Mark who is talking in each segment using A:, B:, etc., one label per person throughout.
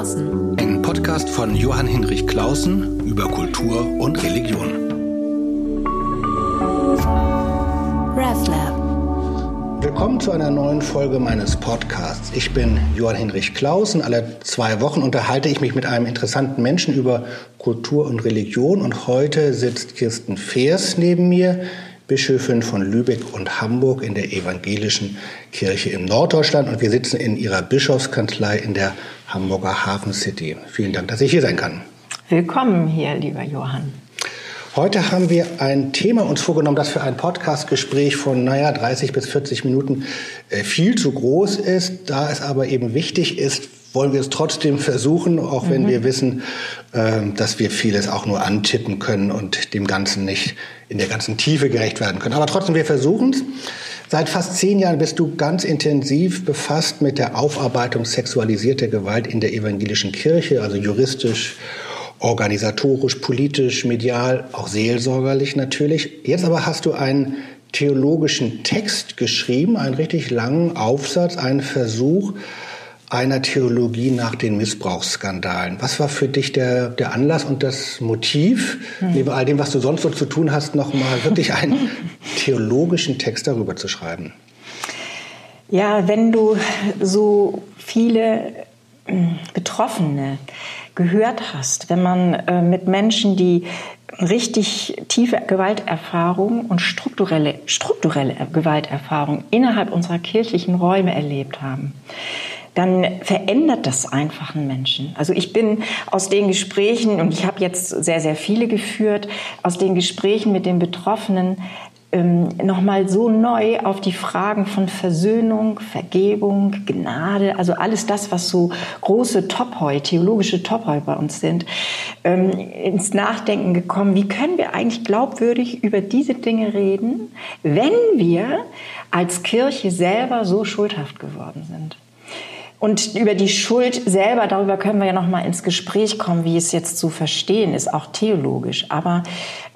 A: Klausen.
B: Ein Podcast von Johann Hinrich Klausen über Kultur und Religion.
A: RevLab.
B: Willkommen zu einer neuen Folge meines Podcasts. Ich bin Johann Hinrich Klausen. Alle zwei Wochen unterhalte ich mich mit einem interessanten Menschen über Kultur und Religion. Und heute sitzt Kirsten Feers neben mir. Bischöfin von Lübeck und Hamburg in der evangelischen Kirche in Norddeutschland und wir sitzen in ihrer Bischofskanzlei in der Hamburger Hafen City. Vielen Dank, dass ich hier sein kann.
C: Willkommen hier, lieber Johann.
B: Heute haben wir ein Thema uns vorgenommen, das für ein Podcastgespräch von, naja, 30 bis 40 Minuten äh, viel zu groß ist. Da es aber eben wichtig ist, wollen wir es trotzdem versuchen, auch wenn mhm. wir wissen, äh, dass wir vieles auch nur antippen können und dem Ganzen nicht in der ganzen Tiefe gerecht werden können. Aber trotzdem, wir versuchen es. Seit fast zehn Jahren bist du ganz intensiv befasst mit der Aufarbeitung sexualisierter Gewalt in der evangelischen Kirche, also juristisch, organisatorisch, politisch, medial, auch seelsorgerlich natürlich. Jetzt aber hast du einen theologischen Text geschrieben, einen richtig langen Aufsatz, einen Versuch, einer Theologie nach den Missbrauchsskandalen. Was war für dich der, der Anlass und das Motiv, hm. neben all dem, was du sonst so zu tun hast, nochmal wirklich einen theologischen Text darüber zu schreiben?
C: Ja, wenn du so viele hm, Betroffene gehört hast, wenn man äh, mit Menschen, die richtig tiefe Gewalterfahrung und strukturelle, strukturelle Gewalterfahrung innerhalb unserer kirchlichen Räume erlebt haben, dann verändert das einfach einen Menschen. Also ich bin aus den Gesprächen, und ich habe jetzt sehr, sehr viele geführt, aus den Gesprächen mit den Betroffenen ähm, nochmal so neu auf die Fragen von Versöhnung, Vergebung, Gnade, also alles das, was so große Topheu, theologische Topheu bei uns sind, ähm, ins Nachdenken gekommen, wie können wir eigentlich glaubwürdig über diese Dinge reden, wenn wir als Kirche selber so schuldhaft geworden sind. Und über die Schuld selber, darüber können wir ja noch mal ins Gespräch kommen, wie es jetzt zu verstehen ist, auch theologisch. Aber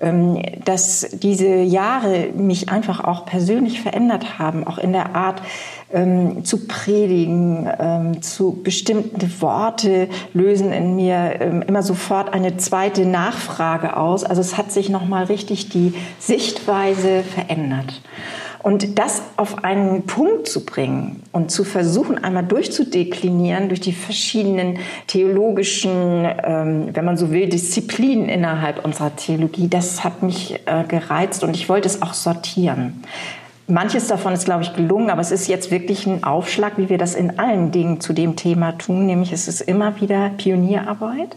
C: ähm, dass diese Jahre mich einfach auch persönlich verändert haben, auch in der Art ähm, zu predigen, ähm, zu bestimmte Worte lösen in mir ähm, immer sofort eine zweite Nachfrage aus. Also es hat sich noch mal richtig die Sichtweise verändert. Und das auf einen Punkt zu bringen und zu versuchen, einmal durchzudeklinieren durch die verschiedenen theologischen, ähm, wenn man so will, Disziplinen innerhalb unserer Theologie, das hat mich äh, gereizt und ich wollte es auch sortieren. Manches davon ist, glaube ich, gelungen, aber es ist jetzt wirklich ein Aufschlag, wie wir das in allen Dingen zu dem Thema tun, nämlich es ist immer wieder Pionierarbeit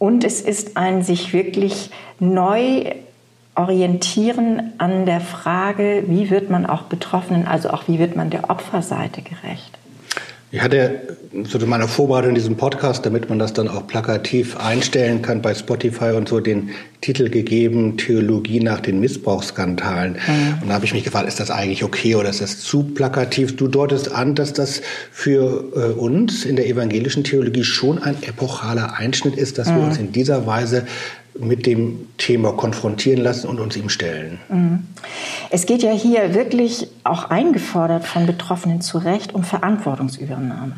C: und es ist ein sich wirklich neu orientieren an der Frage, wie wird man auch Betroffenen, also auch wie wird man der Opferseite gerecht.
B: Ich hatte so in meiner Vorbereitung in diesem Podcast, damit man das dann auch plakativ einstellen kann bei Spotify und so, den Titel gegeben, Theologie nach den Missbrauchsskandalen. Mhm. Und da habe ich mich gefragt, ist das eigentlich okay oder ist das zu plakativ? Du deutest an, dass das für äh, uns in der evangelischen Theologie schon ein epochaler Einschnitt ist, dass mhm. wir uns in dieser Weise mit dem Thema konfrontieren lassen und uns ihm stellen. Mhm.
C: Es geht ja hier wirklich auch eingefordert von Betroffenen zu Recht um Verantwortungsübernahme.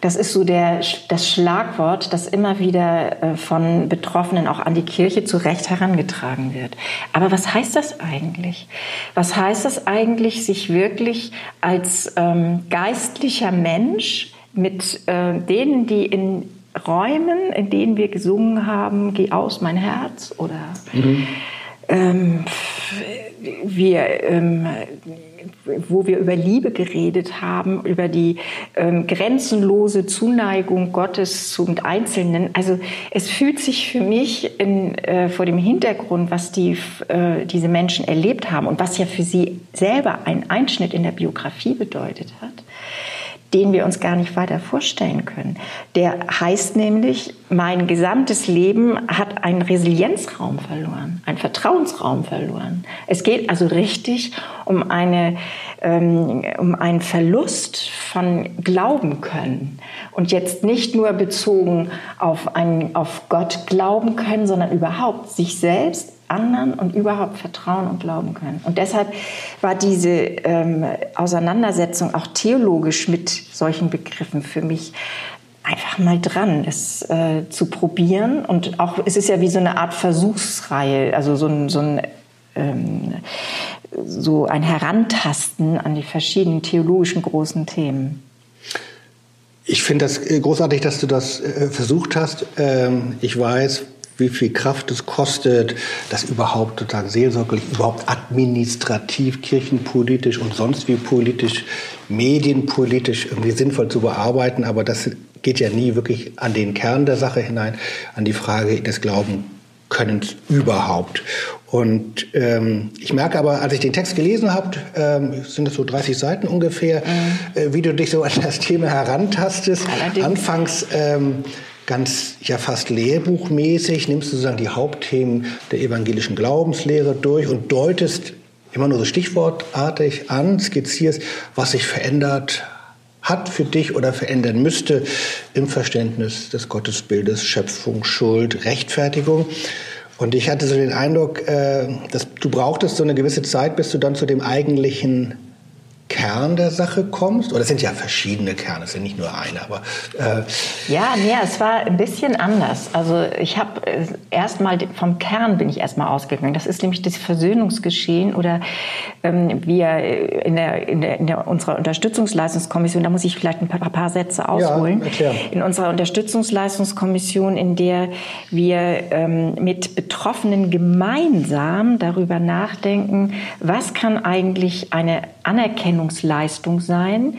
C: Das ist so der, das Schlagwort, das immer wieder äh, von Betroffenen auch an die Kirche zu Recht herangetragen wird. Aber was heißt das eigentlich? Was heißt das eigentlich, sich wirklich als ähm, geistlicher Mensch mit äh, denen, die in Räumen, in denen wir gesungen haben, Geh aus mein Herz oder mhm. ähm, wir, ähm, wo wir über Liebe geredet haben, über die ähm, grenzenlose Zuneigung Gottes zum Einzelnen. Also es fühlt sich für mich in, äh, vor dem Hintergrund, was die, äh, diese Menschen erlebt haben und was ja für sie selber ein Einschnitt in der Biografie bedeutet hat, den wir uns gar nicht weiter vorstellen können. Der heißt nämlich, mein gesamtes Leben hat einen Resilienzraum verloren, einen Vertrauensraum verloren. Es geht also richtig um, eine, ähm, um einen Verlust von Glauben können. Und jetzt nicht nur bezogen auf, einen, auf Gott glauben können, sondern überhaupt sich selbst anderen und überhaupt vertrauen und glauben können. Und deshalb war diese ähm, Auseinandersetzung auch theologisch mit solchen Begriffen für mich einfach mal dran, es äh, zu probieren. Und auch, es ist ja wie so eine Art Versuchsreihe, also so ein, so ein, ähm, so ein Herantasten an die verschiedenen theologischen großen Themen.
B: Ich finde das äh, großartig, dass du das äh, versucht hast. Ähm, ich weiß, wie viel Kraft es kostet, das überhaupt total seelsorglich, überhaupt administrativ, kirchenpolitisch und sonst wie politisch, medienpolitisch irgendwie sinnvoll zu bearbeiten. Aber das geht ja nie wirklich an den Kern der Sache hinein, an die Frage des Glaubenkönnens überhaupt. Und ähm, ich merke aber, als ich den Text gelesen habe, ähm, sind es so 30 Seiten ungefähr, mhm. äh, wie du dich so an das Thema herantastest. Allerdings. Anfangs ähm, ganz ja fast lehrbuchmäßig nimmst du sozusagen die Hauptthemen der evangelischen Glaubenslehre durch und deutest immer nur so stichwortartig an, skizzierst, was sich verändert hat für dich oder verändern müsste im Verständnis des Gottesbildes, Schöpfung, Schuld, Rechtfertigung. Und ich hatte so den Eindruck, äh, dass du brauchtest so eine gewisse Zeit, bis du dann zu dem eigentlichen Kern der Sache kommst? Oder es sind ja verschiedene Kerne, es sind nicht nur eine, aber.
C: Äh ja, nee, es war ein bisschen anders. Also ich habe äh, erstmal vom Kern bin ich erstmal ausgegangen. Das ist nämlich das Versöhnungsgeschehen oder ähm, wir in, der, in, der, in der, unserer Unterstützungsleistungskommission, da muss ich vielleicht ein paar, paar Sätze ausholen. Ja, in unserer Unterstützungsleistungskommission, in der wir ähm, mit Betroffenen gemeinsam darüber nachdenken, was kann eigentlich eine Anerkennungsleistung sein,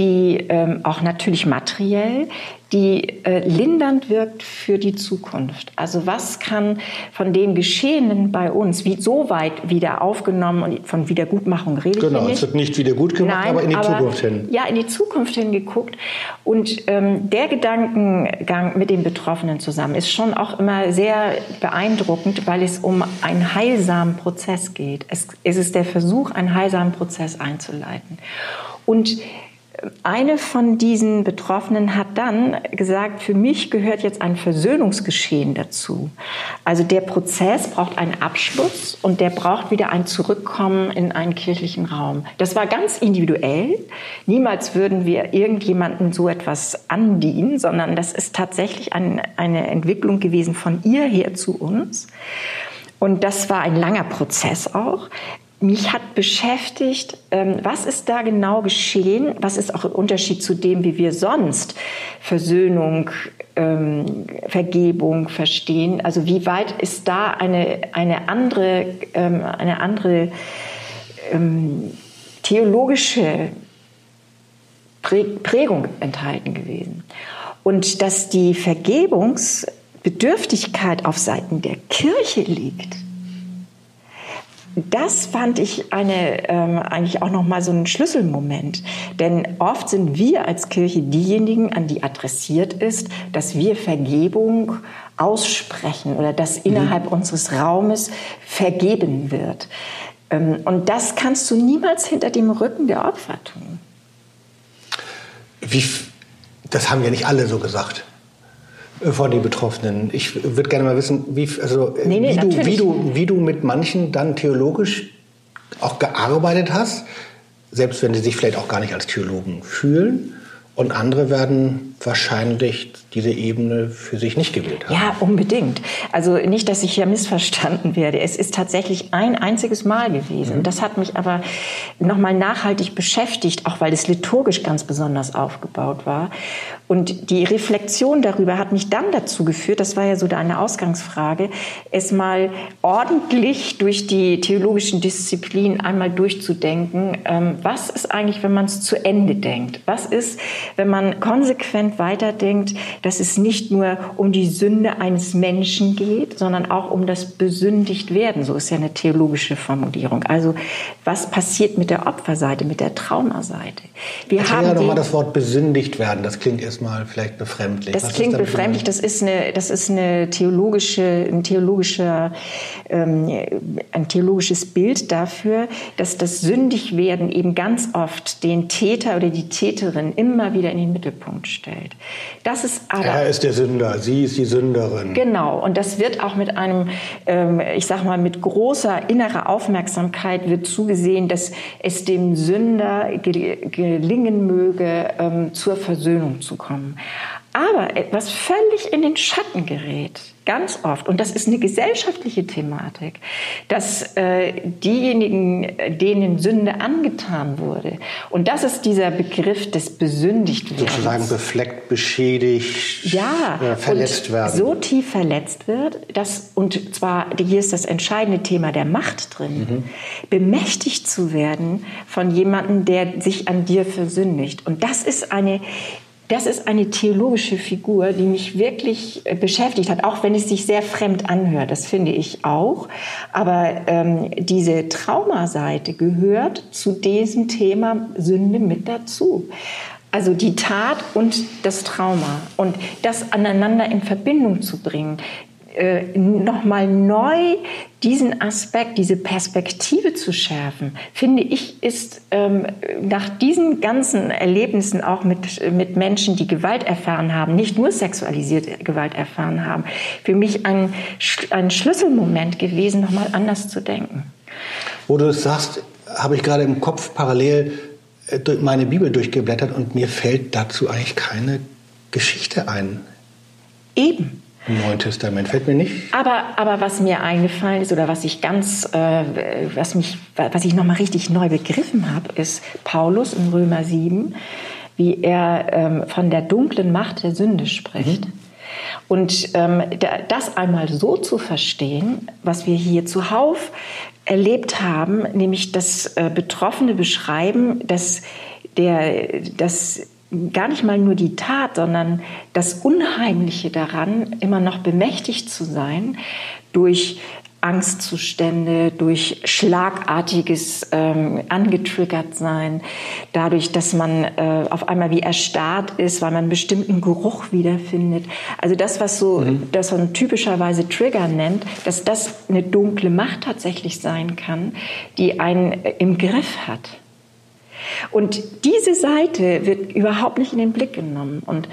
C: die ähm, auch natürlich materiell, die äh, lindernd wirkt für die Zukunft. Also was kann von dem Geschehenen bei uns wie so weit wieder aufgenommen und von Wiedergutmachung rede
B: genau,
C: ich
B: nicht. es wird nicht wieder gut gemacht, Nein, aber in die aber, Zukunft hin.
C: Ja, in die Zukunft hingeguckt. Und ähm, der Gedankengang mit den Betroffenen zusammen ist schon auch immer sehr beeindruckend, weil es um einen heilsamen Prozess geht. Es, es ist der Versuch, einen heilsamen Prozess einzuleiten. Und eine von diesen Betroffenen hat dann gesagt, für mich gehört jetzt ein Versöhnungsgeschehen dazu. Also der Prozess braucht einen Abschluss und der braucht wieder ein Zurückkommen in einen kirchlichen Raum. Das war ganz individuell. Niemals würden wir irgendjemandem so etwas andienen, sondern das ist tatsächlich ein, eine Entwicklung gewesen von ihr her zu uns. Und das war ein langer Prozess auch mich hat beschäftigt, ähm, was ist da genau geschehen? Was ist auch im Unterschied zu dem, wie wir sonst Versöhnung, ähm, Vergebung verstehen? Also wie weit ist da eine, eine andere, ähm, eine andere theologische Prägung enthalten gewesen? Und dass die Vergebungsbedürftigkeit auf Seiten der Kirche liegt, das fand ich eine, ähm, eigentlich auch nochmal so ein Schlüsselmoment. Denn oft sind wir als Kirche diejenigen, an die adressiert ist, dass wir Vergebung aussprechen oder dass mhm. innerhalb mhm. unseres Raumes vergeben wird. Ähm, und das kannst du niemals hinter dem Rücken der Opfer tun.
B: Wie, das haben ja nicht alle so gesagt von den Betroffenen. Ich würde gerne mal wissen, wie, also, nee, nee, wie, du, wie, du, wie du mit manchen dann theologisch auch gearbeitet hast, selbst wenn sie sich vielleicht auch gar nicht als Theologen fühlen. Und andere werden wahrscheinlich diese Ebene für sich nicht gewählt haben.
C: Ja, unbedingt. Also nicht, dass ich hier missverstanden werde. Es ist tatsächlich ein einziges Mal gewesen. Mhm. Das hat mich aber nochmal nachhaltig beschäftigt, auch weil es liturgisch ganz besonders aufgebaut war. Und die Reflexion darüber hat mich dann dazu geführt, das war ja so eine Ausgangsfrage, es mal ordentlich durch die theologischen Disziplinen einmal durchzudenken. Ähm, was ist eigentlich, wenn man es zu Ende denkt? Was ist, wenn man konsequent weiterdenkt, dass es nicht nur um die Sünde eines Menschen geht, sondern auch um das besündigt werden. So ist ja eine theologische Formulierung. Also was passiert mit der Opferseite, mit der Traumaseite?
B: Wir Erklär haben ja nochmal das Wort besündigt werden. Das klingt erstmal vielleicht befremdlich.
C: Das was klingt befremdlich. Das ist eine, das ist eine theologische, ein theologischer, ähm, ein theologisches Bild dafür, dass das Sündigwerden eben ganz oft den Täter oder die Täterin immer wieder in den Mittelpunkt stellt. Das ist
B: aber, er ist der Sünder, sie ist die Sünderin.
C: Genau, und das wird auch mit einem, ähm, ich sag mal, mit großer innerer Aufmerksamkeit wird zugesehen, dass es dem Sünder gelingen möge, ähm, zur Versöhnung zu kommen. Aber etwas völlig in den Schatten gerät, ganz oft, und das ist eine gesellschaftliche Thematik, dass äh, diejenigen, denen Sünde angetan wurde, und das ist dieser Begriff des Besündigtwerdens.
B: Sozusagen befleckt, beschädigt,
C: ja,
B: äh, verletzt werden.
C: So tief verletzt wird, dass, und zwar, hier ist das entscheidende Thema der Macht drin, mhm. bemächtigt zu werden von jemandem, der sich an dir versündigt. Und das ist eine das ist eine theologische Figur, die mich wirklich äh, beschäftigt hat, auch wenn es sich sehr fremd anhört. Das finde ich auch. Aber ähm, diese Traumaseite gehört zu diesem Thema Sünde mit dazu. Also die Tat und das Trauma und das aneinander in Verbindung zu bringen, äh, nochmal neu diesen Aspekt, diese Perspektive zu schärfen, finde ich, ist ähm, nach diesen ganzen Erlebnissen auch mit, mit Menschen, die Gewalt erfahren haben, nicht nur sexualisierte Gewalt erfahren haben, für mich ein, ein Schlüsselmoment gewesen, nochmal anders zu denken.
B: Wo du es sagst, habe ich gerade im Kopf parallel äh, meine Bibel durchgeblättert und mir fällt dazu eigentlich keine Geschichte ein.
C: Eben.
B: Im Neuen Testament fällt mir nicht.
C: Aber, aber was mir eingefallen ist oder was ich ganz, äh, was mich, was ich nochmal richtig neu begriffen habe, ist Paulus in Römer 7, wie er ähm, von der dunklen Macht der Sünde spricht. Mhm. Und ähm, das einmal so zu verstehen, was wir hier zuhauf erlebt haben, nämlich das äh, Betroffene beschreiben, dass der, dass gar nicht mal nur die Tat, sondern das Unheimliche daran, immer noch bemächtigt zu sein durch Angstzustände, durch schlagartiges ähm, angetriggert sein, dadurch, dass man äh, auf einmal wie erstarrt ist, weil man einen bestimmten Geruch wiederfindet. Also das, was so, mhm. das man typischerweise Trigger nennt, dass das eine dunkle Macht tatsächlich sein kann, die einen im Griff hat. Und diese Seite wird überhaupt nicht in den Blick genommen. Und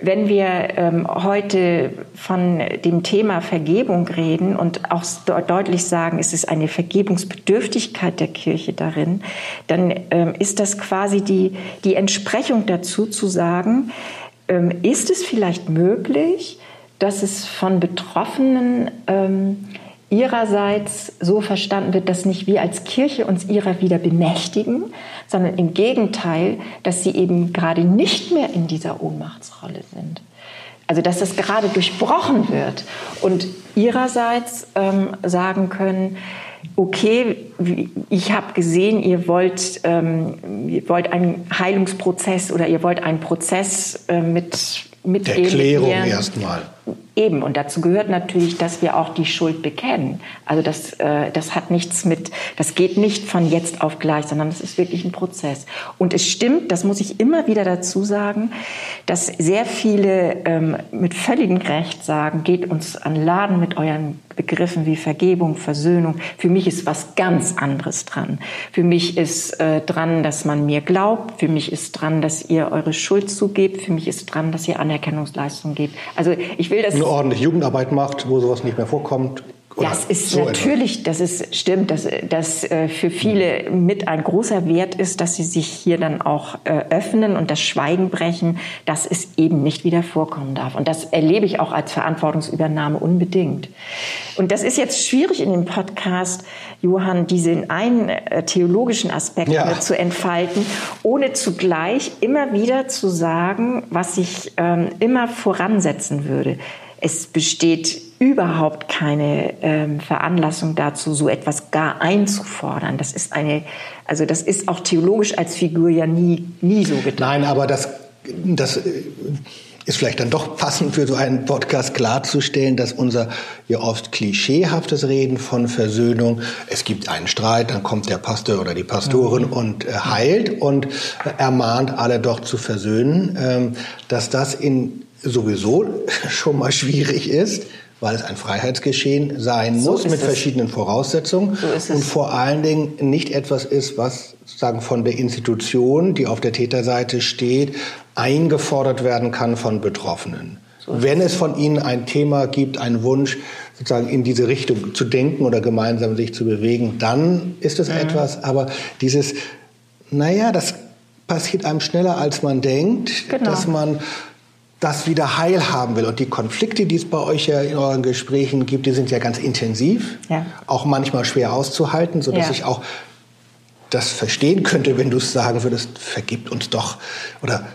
C: wenn wir ähm, heute von dem Thema Vergebung reden und auch deutlich sagen, es ist eine Vergebungsbedürftigkeit der Kirche darin, dann ähm, ist das quasi die, die Entsprechung dazu zu sagen, ähm, ist es vielleicht möglich, dass es von Betroffenen ähm, ihrerseits so verstanden wird, dass nicht wir als Kirche uns ihrer wieder bemächtigen, sondern im Gegenteil, dass sie eben gerade nicht mehr in dieser Ohnmachtsrolle sind. Also dass das gerade durchbrochen wird und ihrerseits ähm, sagen können, okay, ich habe gesehen, ihr wollt, ähm, ihr wollt einen Heilungsprozess oder ihr wollt einen Prozess äh, mit mit
B: der Klärung erstmal.
C: Eben, und dazu gehört natürlich, dass wir auch die Schuld bekennen. Also das, äh, das hat nichts mit, das geht nicht von jetzt auf gleich, sondern das ist wirklich ein Prozess. Und es stimmt, das muss ich immer wieder dazu sagen, dass sehr viele ähm, mit völligem Recht sagen, geht uns an Laden mit euren Begriffen wie Vergebung, Versöhnung. Für mich ist was ganz anderes dran. Für mich ist äh, dran, dass man mir glaubt. Für mich ist dran, dass ihr eure Schuld zugebt. Für mich ist dran, dass ihr Anerkennungsleistung gebt. Also ich will das
B: ordentlich Jugendarbeit macht, wo sowas nicht mehr vorkommt.
C: Das ist so natürlich, etwas. das ist stimmt, dass das äh, für viele mit ein großer Wert ist, dass sie sich hier dann auch äh, öffnen und das Schweigen brechen, dass es eben nicht wieder vorkommen darf. Und das erlebe ich auch als Verantwortungsübernahme unbedingt. Und das ist jetzt schwierig in dem Podcast, Johann, diesen einen äh, theologischen Aspekt ja. zu entfalten, ohne zugleich immer wieder zu sagen, was ich ähm, immer voransetzen würde. Es besteht überhaupt keine ähm, Veranlassung dazu, so etwas gar einzufordern. Das ist eine, also das ist auch theologisch als Figur ja nie, nie so getan.
B: Nein, aber das, das äh, ist vielleicht dann doch passend für so einen Podcast klarzustellen, dass unser ja oft klischeehaftes Reden von Versöhnung, es gibt einen Streit, dann kommt der Pastor oder die Pastorin mhm. und äh, heilt und ermahnt alle doch zu versöhnen, ähm, dass das in sowieso schon mal schwierig ist, weil es ein Freiheitsgeschehen sein so muss mit es. verschiedenen Voraussetzungen so und vor allen Dingen nicht etwas ist, was sozusagen von der Institution, die auf der Täterseite steht, eingefordert werden kann von Betroffenen. So Wenn es von ihnen ein Thema gibt, einen Wunsch, sozusagen in diese Richtung zu denken oder gemeinsam sich zu bewegen, dann ist es mhm. etwas. Aber dieses, naja, das passiert einem schneller, als man denkt, genau. dass man das wieder heil haben will. Und die Konflikte, die es bei euch ja in euren Gesprächen gibt, die sind ja ganz intensiv, ja. auch manchmal schwer auszuhalten, sodass ja. ich auch das verstehen könnte, wenn du es sagen würdest, vergibt uns doch oder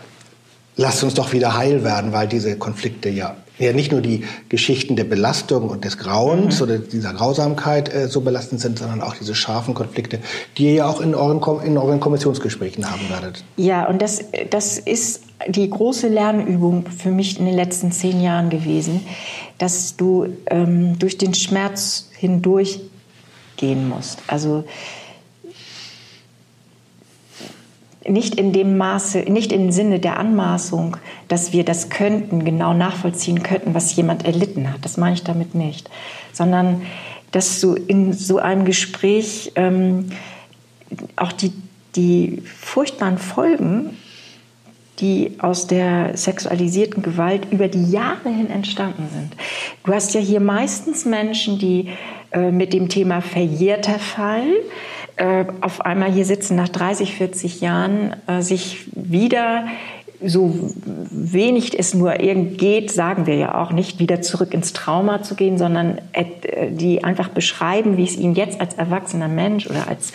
B: lasst uns doch wieder heil werden, weil diese Konflikte ja, ja nicht nur die Geschichten der Belastung und des Grauens mhm. oder dieser Grausamkeit äh, so belastend sind, sondern auch diese scharfen Konflikte, die ihr ja auch in euren, in euren Kommissionsgesprächen haben werdet.
C: Ja, und das, das ist die große Lernübung für mich in den letzten zehn Jahren gewesen, dass du ähm, durch den Schmerz hindurch gehen musst. Also nicht in dem Maße, nicht im Sinne der Anmaßung, dass wir das könnten, genau nachvollziehen könnten, was jemand erlitten hat. Das meine ich damit nicht. Sondern, dass du in so einem Gespräch ähm, auch die, die furchtbaren Folgen, die aus der sexualisierten Gewalt über die Jahre hin entstanden sind. Du hast ja hier meistens Menschen, die äh, mit dem Thema verjährter Fall, äh, auf einmal hier sitzen nach 30, 40 Jahren, äh, sich wieder so wenig es nur irgend geht, sagen wir ja auch nicht, wieder zurück ins Trauma zu gehen, sondern die einfach beschreiben, wie es ihnen jetzt als erwachsener Mensch oder als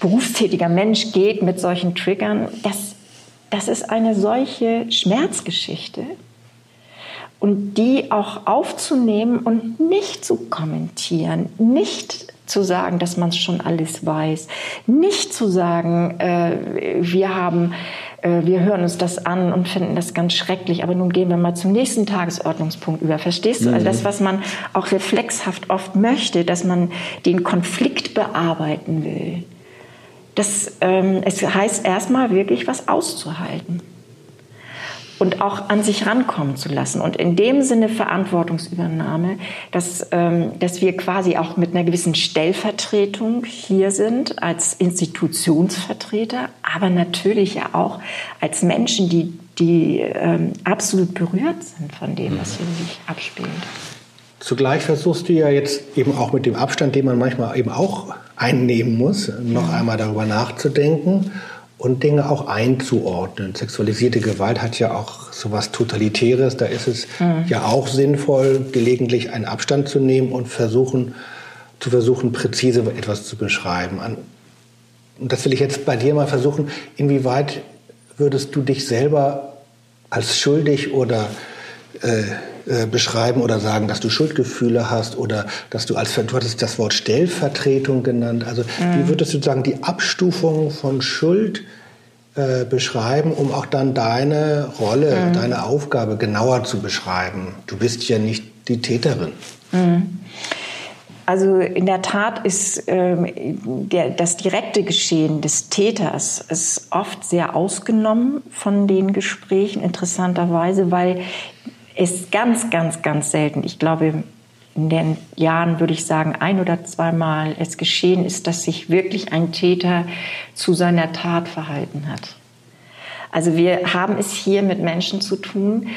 C: berufstätiger Mensch geht mit solchen Triggern. Das, das ist eine solche Schmerzgeschichte. Und die auch aufzunehmen und nicht zu kommentieren, nicht zu sagen, dass man schon alles weiß, nicht zu sagen, äh, wir haben, äh, wir hören uns das an und finden das ganz schrecklich, aber nun gehen wir mal zum nächsten Tagesordnungspunkt über. Verstehst du? Mhm. Also das, was man auch reflexhaft oft möchte, dass man den Konflikt bearbeiten will. Das, ähm, es heißt erstmal wirklich was auszuhalten und auch an sich rankommen zu lassen. Und in dem Sinne Verantwortungsübernahme, dass, ähm, dass wir quasi auch mit einer gewissen Stellvertretung hier sind als Institutionsvertreter, aber natürlich ja auch als Menschen, die, die ähm, absolut berührt sind von dem, was hier sich abspielt.
B: Zugleich versuchst du ja jetzt eben auch mit dem Abstand, den man manchmal eben auch einnehmen muss, noch einmal darüber nachzudenken und Dinge auch einzuordnen. Sexualisierte Gewalt hat ja auch so was Totalitäres. Da ist es mhm. ja auch sinnvoll, gelegentlich einen Abstand zu nehmen und versuchen, zu versuchen, präzise etwas zu beschreiben. Und das will ich jetzt bei dir mal versuchen. Inwieweit würdest du dich selber als schuldig oder äh, äh, beschreiben oder sagen, dass du Schuldgefühle hast oder dass du als, du hattest das Wort Stellvertretung genannt. Also mhm. wie würdest du sagen, die Abstufung von Schuld äh, beschreiben, um auch dann deine Rolle, mhm. deine Aufgabe genauer zu beschreiben? Du bist ja nicht die Täterin. Mhm.
C: Also in der Tat ist ähm, der, das direkte Geschehen des Täters ist oft sehr ausgenommen von den Gesprächen, interessanterweise, weil ist ganz, ganz, ganz selten. Ich glaube, in den Jahren würde ich sagen, ein oder zweimal es geschehen ist, dass sich wirklich ein Täter zu seiner Tat verhalten hat. Also wir haben es hier mit Menschen zu tun,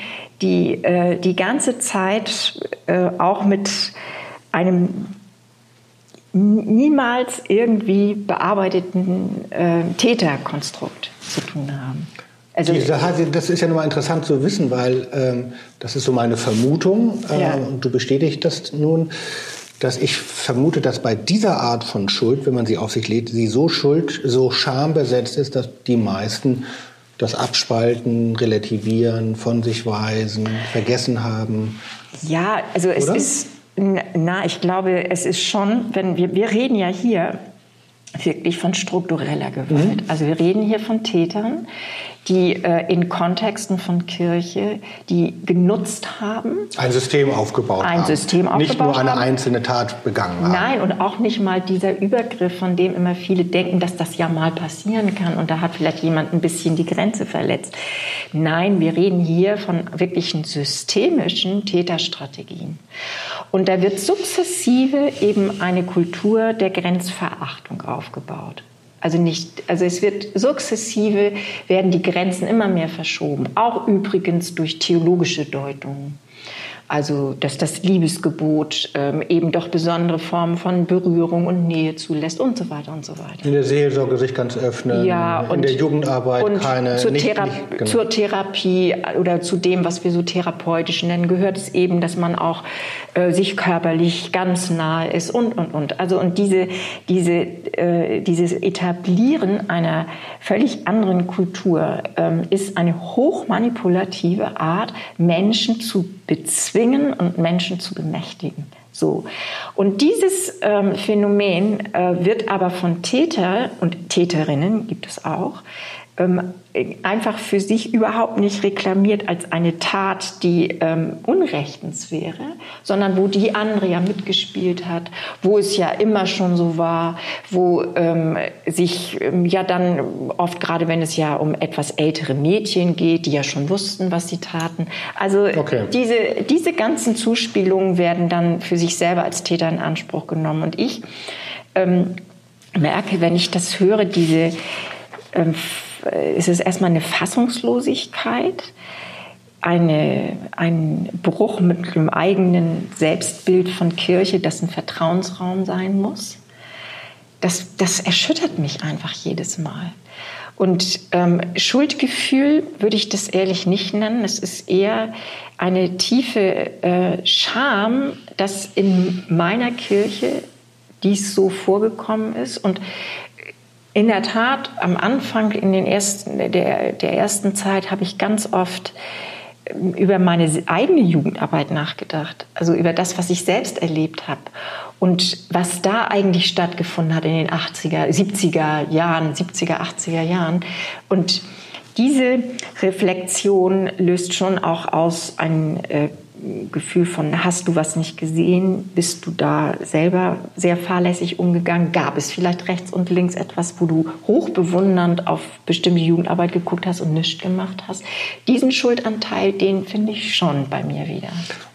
C: die äh, die ganze Zeit äh, auch mit einem niemals irgendwie bearbeiteten äh, Täterkonstrukt zu tun haben.
B: Also, das ist ja nochmal interessant zu wissen, weil ähm, das ist so meine Vermutung äh, ja. und du bestätigst das nun, dass ich vermute, dass bei dieser Art von Schuld, wenn man sie auf sich lädt, sie so schuld, so schambesetzt ist, dass die meisten das Abspalten, Relativieren, von sich weisen, vergessen haben.
C: Ja, also es Oder? ist, na, ich glaube, es ist schon, wenn wir, wir reden ja hier wirklich von struktureller Gewalt. Mhm. Also wir reden hier von Tätern, die äh, in Kontexten von Kirche, die genutzt haben.
B: Ein System aufgebaut
C: ein haben. System aufgebaut
B: Nicht nur eine haben. einzelne Tat begangen haben.
C: Nein, und auch nicht mal dieser Übergriff, von dem immer viele denken, dass das ja mal passieren kann und da hat vielleicht jemand ein bisschen die Grenze verletzt. Nein, wir reden hier von wirklichen systemischen Täterstrategien. Und da wird sukzessive eben eine Kultur der Grenzverachtung aufgebaut. Also nicht, also es wird sukzessive werden die Grenzen immer mehr verschoben, auch übrigens durch theologische Deutungen. Also, dass das Liebesgebot ähm, eben doch besondere Formen von Berührung und Nähe zulässt und so weiter und so weiter.
B: In der Seelsorge sich ganz öffnen,
C: ja,
B: in der Jugendarbeit
C: und
B: keine...
C: Zur, Thera nicht, genau. zur Therapie oder zu dem, was wir so therapeutisch nennen, gehört es eben, dass man auch äh, sich körperlich ganz nahe ist und, und, und. Also, und diese, diese, äh, dieses Etablieren einer völlig anderen Kultur ähm, ist eine hochmanipulative Art, Menschen zu bezwingen und Menschen zu bemächtigen. So. Und dieses ähm, Phänomen äh, wird aber von Täter und Täterinnen, gibt es auch, einfach für sich überhaupt nicht reklamiert als eine Tat, die ähm, unrechtens wäre, sondern wo die andere ja mitgespielt hat, wo es ja immer schon so war, wo ähm, sich ähm, ja dann oft gerade, wenn es ja um etwas ältere Mädchen geht, die ja schon wussten, was sie taten. Also okay. diese, diese ganzen Zuspielungen werden dann für sich selber als Täter in Anspruch genommen. Und ich ähm, merke, wenn ich das höre, diese ähm, ist es erstmal eine Fassungslosigkeit, eine, ein Bruch mit dem eigenen Selbstbild von Kirche, das ein Vertrauensraum sein muss. Das, das erschüttert mich einfach jedes Mal. Und ähm, Schuldgefühl würde ich das ehrlich nicht nennen. Es ist eher eine tiefe äh, Scham, dass in meiner Kirche dies so vorgekommen ist. Und in der Tat, am Anfang in den ersten, der, der ersten Zeit habe ich ganz oft ähm, über meine eigene Jugendarbeit nachgedacht, also über das, was ich selbst erlebt habe und was da eigentlich stattgefunden hat in den 80er, 70er Jahren, 70er, 80er Jahren. Und diese Reflexion löst schon auch aus ein äh, Gefühl von, hast du was nicht gesehen? Bist du da selber sehr fahrlässig umgegangen? Gab es vielleicht rechts und links etwas, wo du hochbewundernd auf bestimmte Jugendarbeit geguckt hast und nichts gemacht hast? Diesen Schuldanteil, den finde ich schon bei mir wieder.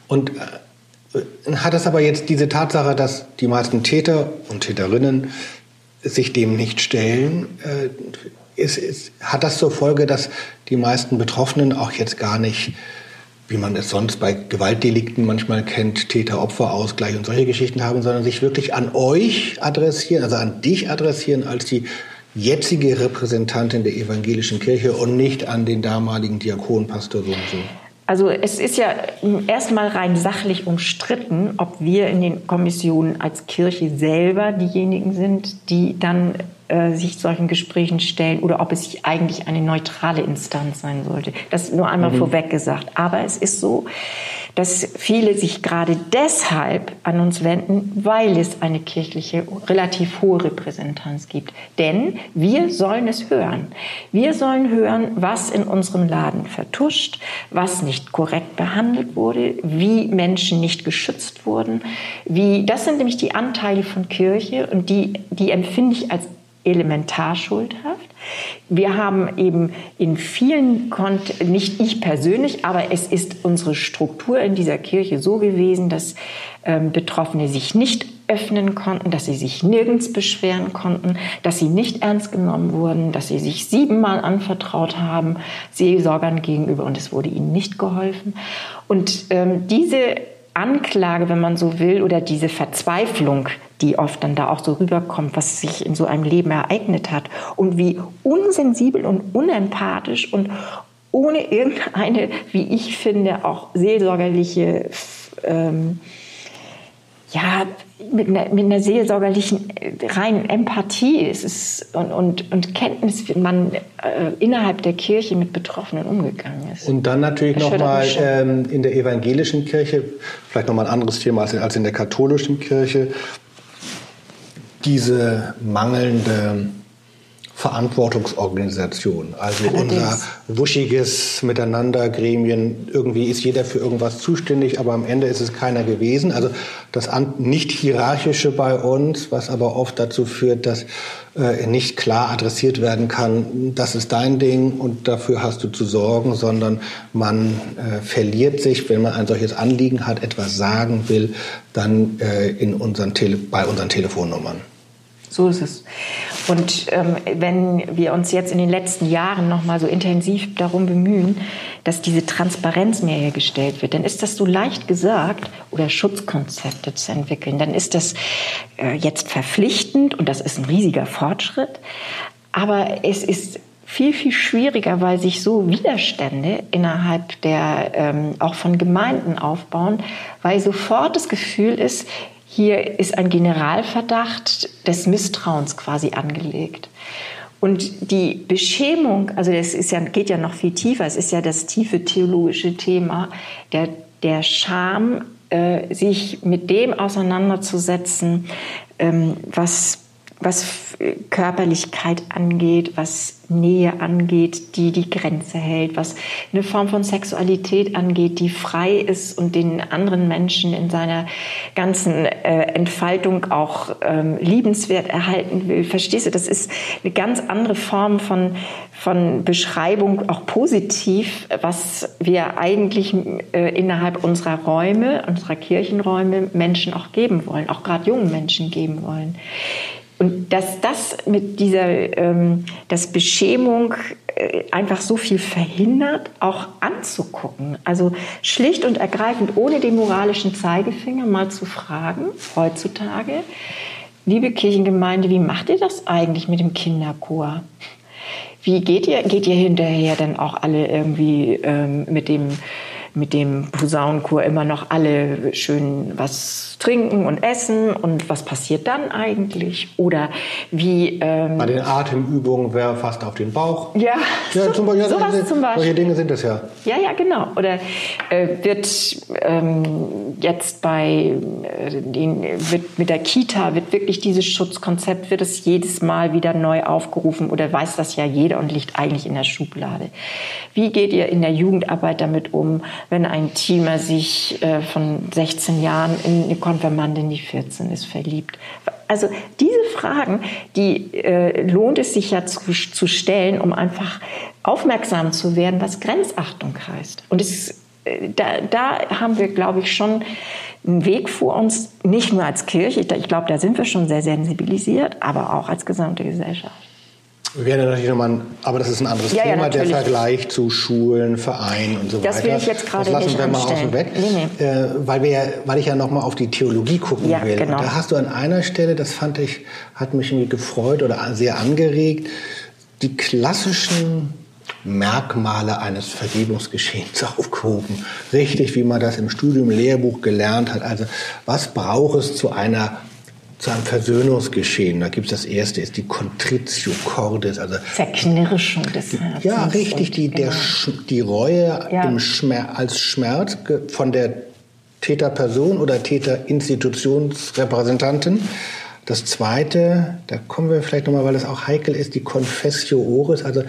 B: Und äh, hat es aber jetzt diese Tatsache, dass die meisten Täter und Täterinnen sich dem nicht stellen, äh, ist, ist, hat das zur Folge, dass die meisten Betroffenen auch jetzt gar nicht wie man es sonst bei Gewaltdelikten manchmal kennt, Täter-Opfer-Ausgleich und solche Geschichten haben, sondern sich wirklich an euch adressieren, also an dich adressieren als die jetzige Repräsentantin der evangelischen Kirche und nicht an den damaligen Diakon, Pastor so und so.
C: Also es ist ja erstmal rein sachlich umstritten, ob wir in den Kommissionen als Kirche selber diejenigen sind, die dann äh, sich solchen Gesprächen stellen oder ob es sich eigentlich eine neutrale Instanz sein sollte. Das nur einmal mhm. vorweg gesagt. Aber es ist so, dass viele sich gerade deshalb an uns wenden, weil es eine kirchliche, relativ hohe Repräsentanz gibt. Denn wir sollen es hören. Wir sollen hören, was in unserem Laden vertuscht, was nicht korrekt behandelt wurde, wie Menschen nicht geschützt wurden. Wie, das sind nämlich die Anteile von Kirche und die, die empfinde ich als elementar schuldhaft. Wir haben eben in vielen, Kont nicht ich persönlich, aber es ist unsere Struktur in dieser Kirche so gewesen, dass ähm, Betroffene sich nicht öffnen konnten, dass sie sich nirgends beschweren konnten, dass sie nicht ernst genommen wurden, dass sie sich siebenmal anvertraut haben, Seelsorgern gegenüber und es wurde ihnen nicht geholfen. Und ähm, diese Anklage, wenn man so will, oder diese Verzweiflung, die oft dann da auch so rüberkommt, was sich in so einem Leben ereignet hat und wie unsensibel und unempathisch und ohne irgendeine, wie ich finde, auch seelsorgerliche ähm, ja, mit einer, mit einer seelsorgerlichen äh, reinen Empathie es ist und, und, und Kenntnis, wie man äh, innerhalb der Kirche mit Betroffenen umgegangen ist.
B: Und dann natürlich nochmal ähm, in der evangelischen Kirche, vielleicht nochmal ein anderes Thema als, als in der katholischen Kirche, diese mangelnde Verantwortungsorganisation. Also Allerdings. unser wuschiges Miteinander, Gremien, irgendwie ist jeder für irgendwas zuständig, aber am Ende ist es keiner gewesen. Also das nicht hierarchische bei uns, was aber oft dazu führt, dass äh, nicht klar adressiert werden kann, das ist dein Ding und dafür hast du zu sorgen, sondern man äh, verliert sich, wenn man ein solches Anliegen hat, etwas sagen will, dann äh, in unseren Tele bei unseren Telefonnummern.
C: So ist es. Und ähm, wenn wir uns jetzt in den letzten Jahren noch mal so intensiv darum bemühen, dass diese Transparenz mehr hergestellt wird, dann ist das so leicht gesagt oder Schutzkonzepte zu entwickeln. Dann ist das äh, jetzt verpflichtend und das ist ein riesiger Fortschritt. Aber es ist viel, viel schwieriger, weil sich so Widerstände innerhalb der, ähm, auch von Gemeinden aufbauen, weil sofort das Gefühl ist, hier ist ein Generalverdacht des Misstrauens quasi angelegt. Und die Beschämung, also das ist ja, geht ja noch viel tiefer, es ist ja das tiefe theologische Thema der, der Scham, äh, sich mit dem auseinanderzusetzen, ähm, was was Körperlichkeit angeht, was Nähe angeht, die die Grenze hält, was eine Form von Sexualität angeht, die frei ist und den anderen Menschen in seiner ganzen äh, Entfaltung auch ähm, liebenswert erhalten will. Verstehst du, das ist eine ganz andere Form von, von Beschreibung, auch positiv, was wir eigentlich äh, innerhalb unserer Räume, unserer Kirchenräume Menschen auch geben wollen, auch gerade jungen Menschen geben wollen. Und dass das mit dieser, ähm, dass Beschämung äh, einfach so viel verhindert, auch anzugucken. Also schlicht und ergreifend ohne den moralischen Zeigefinger mal zu fragen, heutzutage, liebe Kirchengemeinde, wie macht ihr das eigentlich mit dem Kinderchor? Wie geht ihr, geht ihr hinterher denn auch alle irgendwie ähm, mit dem mit dem Posaunenchor immer noch alle schön was trinken und essen und was passiert dann eigentlich? Oder wie...
B: Ähm Bei den Atemübungen wäre fast auf den Bauch.
C: Ja,
B: ja zum, ja sowas solche, zum Beispiel. Solche Dinge sind es ja.
C: Ja, ja, genau. Oder äh, wird ähm, jetzt bei äh, den, wird mit der Kita wird wirklich dieses Schutzkonzept, wird es jedes Mal wieder neu aufgerufen oder weiß das ja jeder und liegt eigentlich in der Schublade. Wie geht ihr in der Jugendarbeit damit um, wenn ein Teamer sich äh, von 16 Jahren in eine Konfirmandin, die 14 ist, verliebt? Also diese Fragen, die äh, lohnt es sich ja zu, zu stellen, um einfach aufmerksam zu werden, was Grenzachtung heißt. Und es, äh, da, da haben wir, glaube ich, schon einen Weg vor uns, nicht nur als Kirche, ich glaube, da sind wir schon sehr sensibilisiert, aber auch als gesamte Gesellschaft.
B: Wäre natürlich nochmal, ein, aber das ist ein anderes ja, Thema, ja, der Vergleich zu Schulen, Vereinen und so
C: das
B: weiter.
C: Das will ich jetzt gerade nicht
B: wir mal außen weg, nee, nee. Äh, weil, wir, weil ich ja nochmal auf die Theologie gucken ja, will. Genau. Da hast du an einer Stelle, das fand ich, hat mich irgendwie gefreut oder sehr angeregt, die klassischen Merkmale eines Vergebungsgeschehens aufgehoben. Richtig, wie man das im Studium Lehrbuch gelernt hat. Also was braucht es zu einer zu einem Versöhnungsgeschehen. Da gibt es das erste, ist die Contritio Cordis, also
C: Verknirschung des Herzens.
B: Ja, richtig, die, genau. der, die Reue ja. im Schmer als Schmerz von der Täterperson oder Täterinstitutionsrepräsentanten. Das zweite, da kommen wir vielleicht nochmal, weil das auch heikel ist, die Confessio Oris, also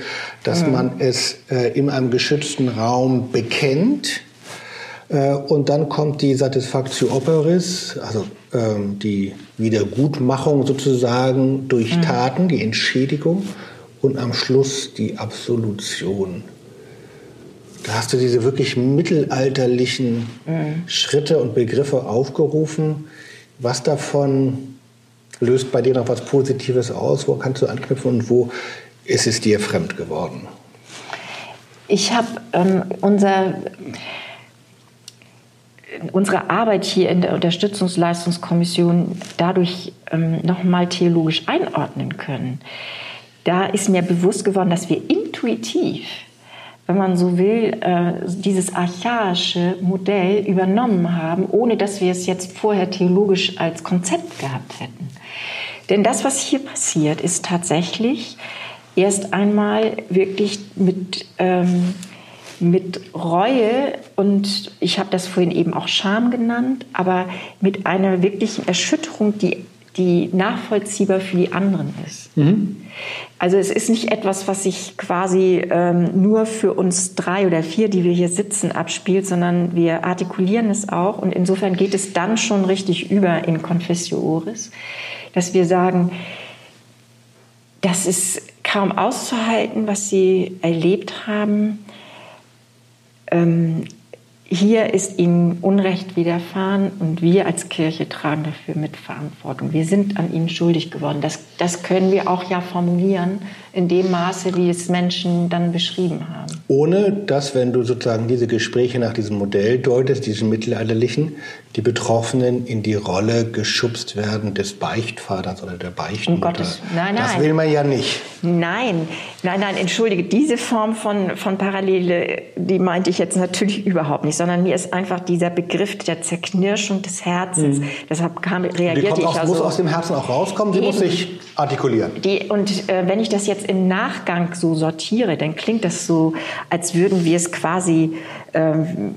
B: dass mhm. man es äh, in einem geschützten Raum bekennt. Äh, und dann kommt die Satisfactio Operis, also die Wiedergutmachung sozusagen durch mhm. Taten, die Entschädigung und am Schluss die Absolution. Da hast du diese wirklich mittelalterlichen mhm. Schritte und Begriffe aufgerufen. Was davon löst bei dir noch was Positives aus? Wo kannst du anknüpfen und wo ist es dir fremd geworden?
C: Ich habe ähm, unser unsere Arbeit hier in der Unterstützungsleistungskommission dadurch ähm, nochmal theologisch einordnen können. Da ist mir bewusst geworden, dass wir intuitiv, wenn man so will, äh, dieses archaische Modell übernommen haben, ohne dass wir es jetzt vorher theologisch als Konzept gehabt hätten. Denn das, was hier passiert, ist tatsächlich erst einmal wirklich mit ähm, mit Reue und ich habe das vorhin eben auch Scham genannt, aber mit einer wirklichen Erschütterung, die, die nachvollziehbar für die anderen ist. Mhm. Also es ist nicht etwas, was sich quasi ähm, nur für uns drei oder vier, die wir hier sitzen, abspielt, sondern wir artikulieren es auch und insofern geht es dann schon richtig über in Confessio Oris, dass wir sagen, das ist kaum auszuhalten, was sie erlebt haben ähm, hier ist ihnen Unrecht widerfahren und wir als Kirche tragen dafür mit Verantwortung. Wir sind an ihnen schuldig geworden. Das, das können wir auch ja formulieren in dem Maße, wie es Menschen dann beschrieben haben.
B: Ohne dass, wenn du sozusagen diese Gespräche nach diesem Modell deutest, diesem mittelalterlichen, die Betroffenen in die Rolle geschubst werden des Beichtvaters oder der Beichtmutter. Um Gottes, nein, nein. Das will man ja nicht.
C: Nein, nein, nein, entschuldige, diese Form von, von Parallele, die meinte ich jetzt natürlich überhaupt nicht, sondern mir ist einfach dieser Begriff der Zerknirschung des Herzens, mhm. deshalb kam, reagierte
B: die
C: ich
B: aus, muss aus dem Herzen auch rauskommen, sie muss sich artikulieren.
C: Die, und äh, wenn ich das jetzt im Nachgang so sortiere, dann klingt das so, als würden wir es quasi ähm,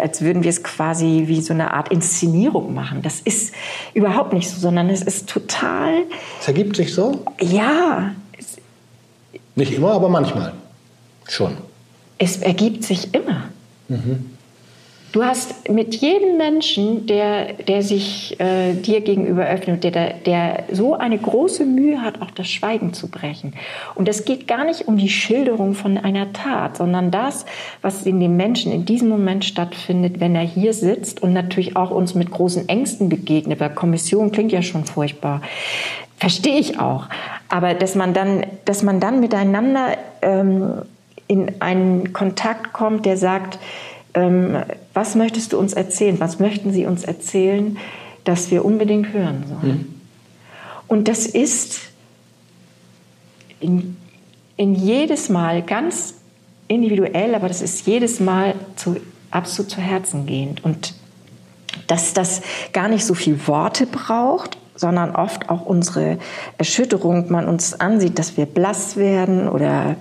C: als würden wir es quasi wie so eine Art Inszenierung machen. Das ist überhaupt nicht so, sondern es ist total.
B: Es ergibt sich so?
C: Ja.
B: Nicht immer, aber manchmal schon.
C: Es ergibt sich immer. Mhm. Du hast mit jedem Menschen, der, der sich äh, dir gegenüber öffnet, der, der so eine große Mühe hat, auch das Schweigen zu brechen. Und es geht gar nicht um die Schilderung von einer Tat, sondern das, was in dem Menschen in diesem Moment stattfindet, wenn er hier sitzt und natürlich auch uns mit großen Ängsten begegnet. Weil Kommission klingt ja schon furchtbar. Verstehe ich auch. Aber dass man dann, dass man dann miteinander ähm, in einen Kontakt kommt, der sagt, was möchtest du uns erzählen? Was möchten Sie uns erzählen, dass wir unbedingt hören sollen? Mhm. Und das ist in, in jedes Mal ganz individuell, aber das ist jedes Mal zu, absolut zu Herzen gehend. Und dass das gar nicht so viel Worte braucht, sondern oft auch unsere Erschütterung man uns ansieht, dass wir blass werden oder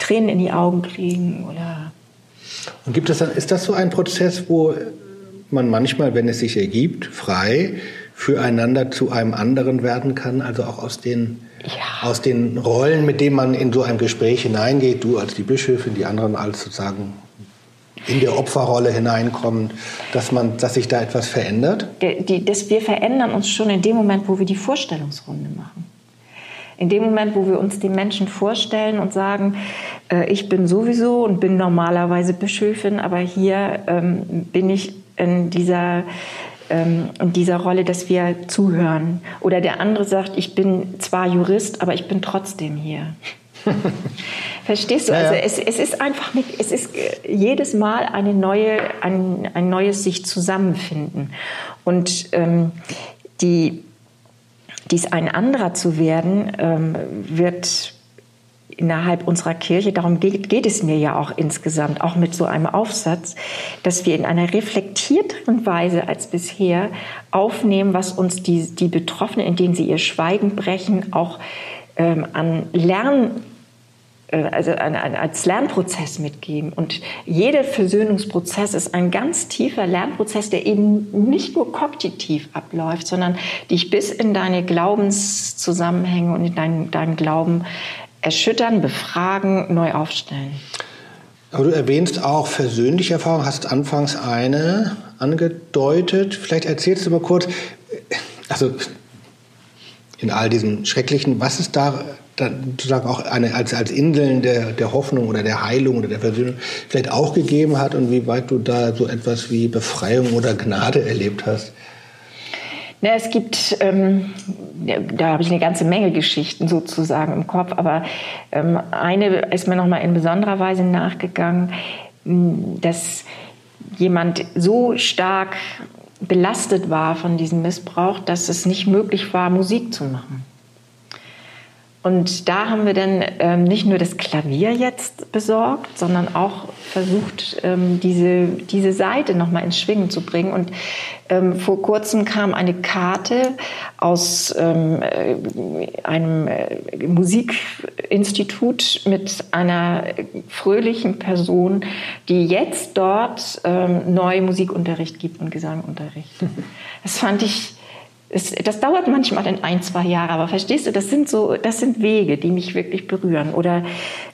C: Tränen in die Augen kriegen oder.
B: Und gibt es dann, ist das so ein Prozess, wo man manchmal, wenn es sich ergibt, frei füreinander zu einem anderen werden kann, also auch aus den, ja. aus den Rollen, mit denen man in so ein Gespräch hineingeht, du als die Bischöfin, die anderen als sozusagen in der Opferrolle hineinkommen, dass man, dass sich da etwas verändert?
C: Die, die, das, wir verändern uns schon in dem Moment, wo wir die Vorstellungsrunde machen. In dem Moment, wo wir uns den Menschen vorstellen und sagen, äh, ich bin sowieso und bin normalerweise Bischöfin, aber hier ähm, bin ich in dieser ähm, in dieser Rolle, dass wir zuhören. Oder der andere sagt, ich bin zwar Jurist, aber ich bin trotzdem hier. Verstehst du? Ja, also es, es, ist einfach nicht, es ist äh, jedes Mal eine neue, ein, ein neues sich zusammenfinden. Und ähm, die dies ein anderer zu werden, ähm, wird innerhalb unserer Kirche, darum geht, geht, es mir ja auch insgesamt, auch mit so einem Aufsatz, dass wir in einer reflektierteren Weise als bisher aufnehmen, was uns die, die Betroffenen, indem sie ihr Schweigen brechen, auch ähm, an Lern äh, also als Lernprozess mitgeben. Und jeder Versöhnungsprozess ist ein ganz tiefer Lernprozess, der eben nicht nur kognitiv abläuft, sondern dich bis in deine Glaubenszusammenhänge und in deinen, deinen Glauben erschüttern, befragen, neu aufstellen.
B: Aber du erwähnst auch versöhnliche Erfahrungen, hast anfangs eine angedeutet. Vielleicht erzählst du mal kurz, also in all diesem Schrecklichen, was ist da sozusagen auch eine, als, als Inseln der, der Hoffnung oder der Heilung oder der Versöhnung vielleicht auch gegeben hat und wie weit du da so etwas wie Befreiung oder Gnade erlebt hast?
C: Na, es gibt, ähm, da habe ich eine ganze Menge Geschichten sozusagen im Kopf, aber ähm, eine ist mir nochmal in besonderer Weise nachgegangen, dass jemand so stark belastet war von diesem Missbrauch, dass es nicht möglich war, Musik zu machen. Und da haben wir dann ähm, nicht nur das Klavier jetzt besorgt, sondern auch versucht, ähm, diese, diese Seite nochmal ins Schwingen zu bringen. Und ähm, vor kurzem kam eine Karte aus ähm, äh, einem äh, Musikinstitut mit einer fröhlichen Person, die jetzt dort ähm, neu Musikunterricht gibt und Gesangunterricht. Das fand ich es, das dauert manchmal in ein, zwei Jahre, aber verstehst du, das sind so, das sind Wege, die mich wirklich berühren. Oder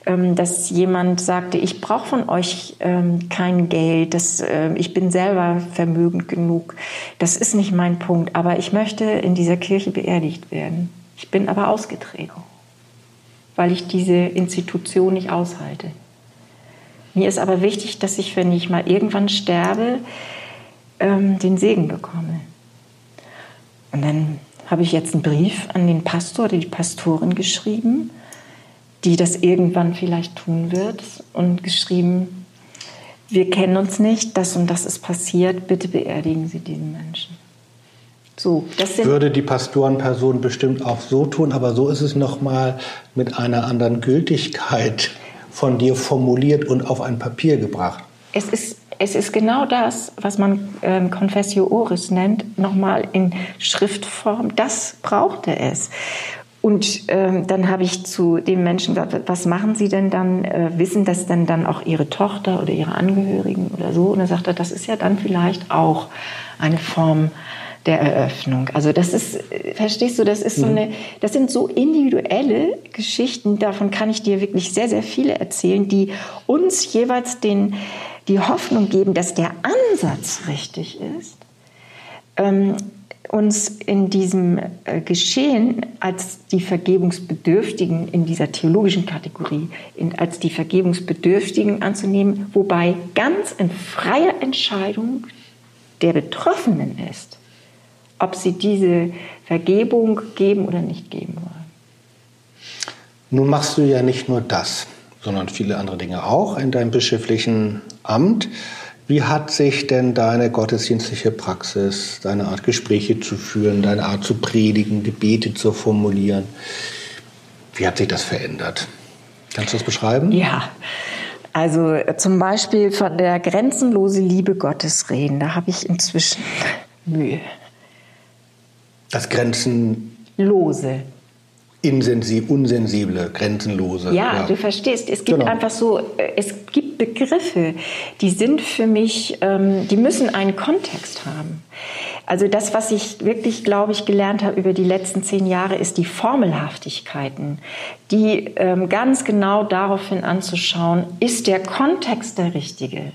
C: ähm, dass jemand sagte, ich brauche von euch ähm, kein Geld, das, äh, ich bin selber vermögend genug. Das ist nicht mein Punkt, aber ich möchte in dieser Kirche beerdigt werden. Ich bin aber ausgetreten, weil ich diese Institution nicht aushalte. Mir ist aber wichtig, dass ich, wenn ich mal irgendwann sterbe, ähm, den Segen bekomme. Und dann habe ich jetzt einen Brief an den Pastor oder die Pastorin geschrieben, die das irgendwann vielleicht tun wird und geschrieben, wir kennen uns nicht, das und das ist passiert, bitte beerdigen Sie diesen Menschen.
B: So, das Würde die Pastorenperson bestimmt auch so tun, aber so ist es nochmal mit einer anderen Gültigkeit von dir formuliert und auf ein Papier gebracht.
C: Es ist, es ist genau das, was man ähm, Confessio Oris nennt, nochmal in Schriftform. Das brauchte es. Und ähm, dann habe ich zu dem Menschen gesagt, was machen Sie denn dann? Äh, wissen das denn dann auch Ihre Tochter oder Ihre Angehörigen oder so? Und er sagte, das ist ja dann vielleicht auch eine Form der Eröffnung. Also das ist, verstehst du, das ist so mhm. eine, das sind so individuelle Geschichten, davon kann ich dir wirklich sehr, sehr viele erzählen, die uns jeweils den, die Hoffnung geben, dass der Ansatz richtig ist. Ähm, uns in diesem äh, Geschehen als die Vergebungsbedürftigen in dieser theologischen Kategorie, in, als die Vergebungsbedürftigen anzunehmen, wobei ganz in freier Entscheidung der Betroffenen ist, ob sie diese Vergebung geben oder nicht geben wollen.
B: Nun machst du ja nicht nur das, sondern viele andere Dinge auch in deinem bischöflichen Amt. Wie hat sich denn deine gottesdienstliche Praxis, deine Art Gespräche zu führen, deine Art zu predigen, Gebete zu formulieren, wie hat sich das verändert? Kannst du das beschreiben?
C: Ja, also äh, zum Beispiel von der grenzenlose Liebe Gottes reden, da habe ich inzwischen Mühe.
B: Das Grenzenlose insensible, unsensible, grenzenlose.
C: Ja, ja, du verstehst, es gibt genau. einfach so, äh, es gibt Begriffe, die sind für mich, ähm, die müssen einen Kontext haben. Also das, was ich wirklich, glaube ich, gelernt habe über die letzten zehn Jahre, ist die Formelhaftigkeiten, die ähm, ganz genau daraufhin anzuschauen, ist der Kontext der richtige?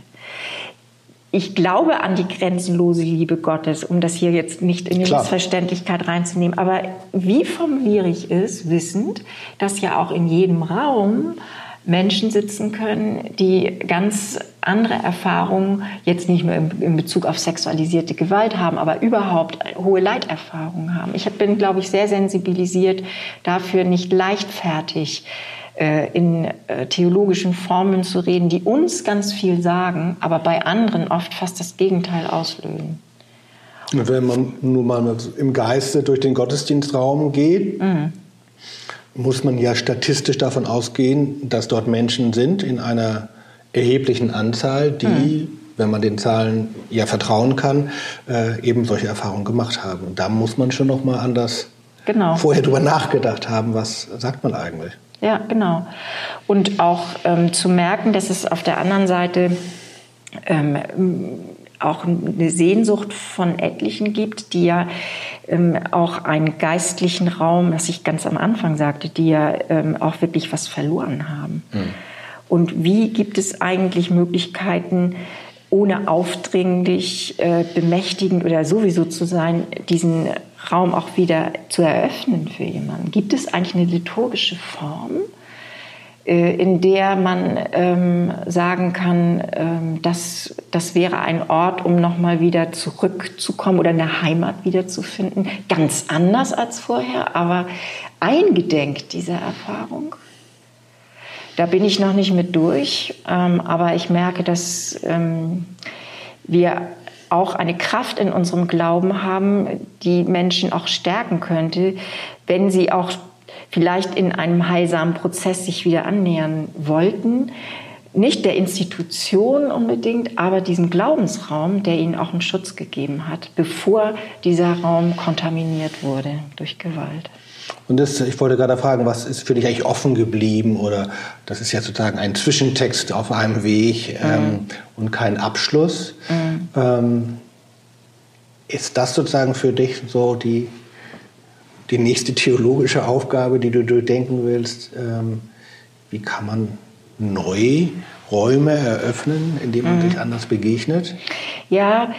C: Ich glaube an die grenzenlose Liebe Gottes, um das hier jetzt nicht in die Klar. Missverständlichkeit reinzunehmen. Aber wie formuliere ich es, wissend, dass ja auch in jedem Raum Menschen sitzen können, die ganz andere Erfahrungen, jetzt nicht nur in Bezug auf sexualisierte Gewalt haben, aber überhaupt hohe Leiterfahrungen haben. Ich bin, glaube ich, sehr sensibilisiert dafür, nicht leichtfertig äh, in äh, theologischen Formeln zu reden, die uns ganz viel sagen, aber bei anderen oft fast das Gegenteil auslösen.
B: Wenn man nun mal im Geiste durch den Gottesdienstraum geht, mhm. muss man ja statistisch davon ausgehen, dass dort Menschen sind in einer erheblichen Anzahl, die, mhm. wenn man den Zahlen ja vertrauen kann, äh, eben solche Erfahrungen gemacht haben. Und da muss man schon noch mal anders genau. vorher drüber nachgedacht haben, was sagt man eigentlich.
C: Ja, genau. Und auch ähm, zu merken, dass es auf der anderen Seite ähm, auch eine Sehnsucht von etlichen gibt, die ja ähm, auch einen geistlichen Raum, was ich ganz am Anfang sagte, die ja ähm, auch wirklich was verloren haben. Mhm. Und wie gibt es eigentlich Möglichkeiten, ohne aufdringlich, äh, bemächtigend oder sowieso zu sein, diesen Raum auch wieder zu eröffnen für jemanden? Gibt es eigentlich eine liturgische Form, äh, in der man ähm, sagen kann, ähm, dass das wäre ein Ort, um nochmal wieder zurückzukommen oder eine Heimat wiederzufinden? Ganz anders als vorher, aber eingedenk dieser Erfahrung? Da bin ich noch nicht mit durch, ähm, aber ich merke, dass ähm, wir auch eine Kraft in unserem Glauben haben, die Menschen auch stärken könnte, wenn sie auch vielleicht in einem heilsamen Prozess sich wieder annähern wollten. Nicht der Institution unbedingt, aber diesem Glaubensraum, der ihnen auch einen Schutz gegeben hat, bevor dieser Raum kontaminiert wurde durch Gewalt.
B: Und das, ich wollte gerade fragen, was ist für dich eigentlich offen geblieben? Oder das ist ja sozusagen ein Zwischentext auf einem Weg ähm, mhm. und kein Abschluss. Mhm. Ähm, ist das sozusagen für dich so die, die nächste theologische Aufgabe, die du durchdenken willst? Ähm, wie kann man neu Räume eröffnen, indem man mhm. sich anders begegnet?
C: Ja,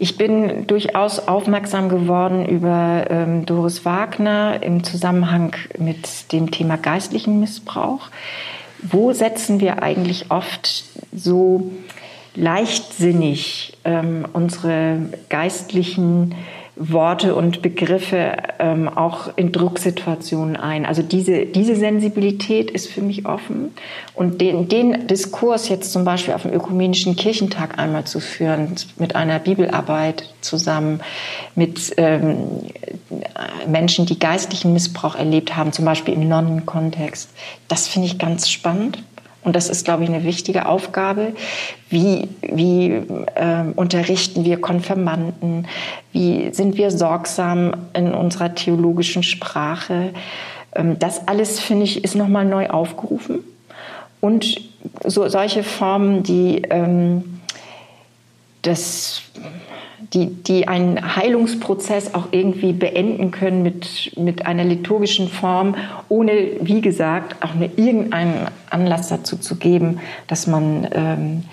C: ich bin durchaus aufmerksam geworden über ähm, Doris Wagner im Zusammenhang mit dem Thema geistlichen Missbrauch, wo setzen wir eigentlich oft so leichtsinnig ähm, unsere geistlichen Worte und Begriffe ähm, auch in Drucksituationen ein. Also diese, diese Sensibilität ist für mich offen. Und den, den Diskurs jetzt zum Beispiel auf dem Ökumenischen Kirchentag einmal zu führen, mit einer Bibelarbeit zusammen, mit ähm, Menschen, die geistlichen Missbrauch erlebt haben, zum Beispiel im Nonnenkontext, das finde ich ganz spannend. Und das ist, glaube ich, eine wichtige Aufgabe. Wie, wie äh, unterrichten wir Konfirmanden? Wie sind wir sorgsam in unserer theologischen Sprache? Ähm, das alles, finde ich, ist nochmal neu aufgerufen. Und so, solche Formen, die ähm, das die, die einen Heilungsprozess auch irgendwie beenden können mit, mit einer liturgischen Form, ohne, wie gesagt, auch eine, irgendeinen Anlass dazu zu geben, dass man, ähm,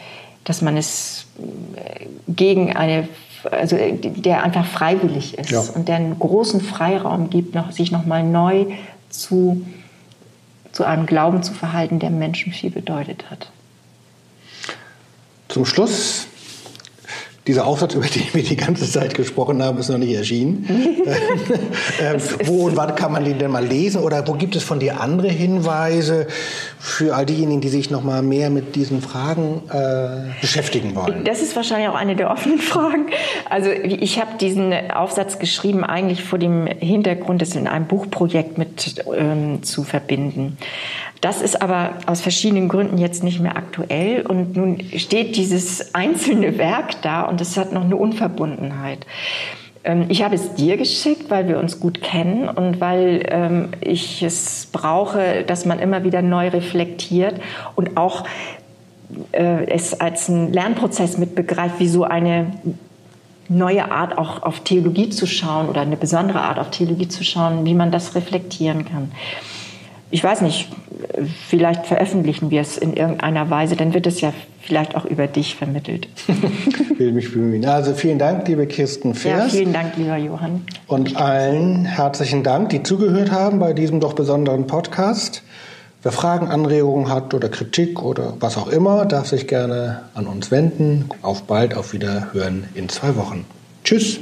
C: dass man es gegen eine, also der einfach freiwillig ist ja. und der einen großen Freiraum gibt, noch, sich nochmal neu zu, zu einem Glauben zu verhalten, der Menschen viel bedeutet hat.
B: Zum Schluss dieser Aufsatz, über den wir die ganze Zeit gesprochen haben, ist noch nicht erschienen. ähm, wo und wann kann man den denn mal lesen? Oder wo gibt es von dir andere Hinweise für all diejenigen, die sich noch mal mehr mit diesen Fragen äh, beschäftigen wollen?
C: Das ist wahrscheinlich auch eine der offenen Fragen. Also ich habe diesen Aufsatz geschrieben eigentlich vor dem Hintergrund, das in einem Buchprojekt mit ähm, zu verbinden. Das ist aber aus verschiedenen Gründen jetzt nicht mehr aktuell und nun steht dieses einzelne Werk da und es hat noch eine Unverbundenheit. Ähm, ich habe es dir geschickt, weil wir uns gut kennen und weil ähm, ich es brauche, dass man immer wieder neu reflektiert und auch äh, es als einen Lernprozess mitbegreift, wie so eine neue Art auch auf Theologie zu schauen oder eine besondere Art auf Theologie zu schauen, wie man das reflektieren kann ich weiß nicht, vielleicht veröffentlichen wir es in irgendeiner Weise, dann wird es ja vielleicht auch über dich vermittelt.
B: Will mich bemühen. Also vielen Dank, liebe Kirsten Fers.
C: Ja, vielen Dank, lieber Johann.
B: Und allen herzlichen Dank, die zugehört haben bei diesem doch besonderen Podcast. Wer Fragen, Anregungen hat oder Kritik oder was auch immer, darf sich gerne an uns wenden. Auf bald, auf Wiederhören in zwei Wochen. Tschüss.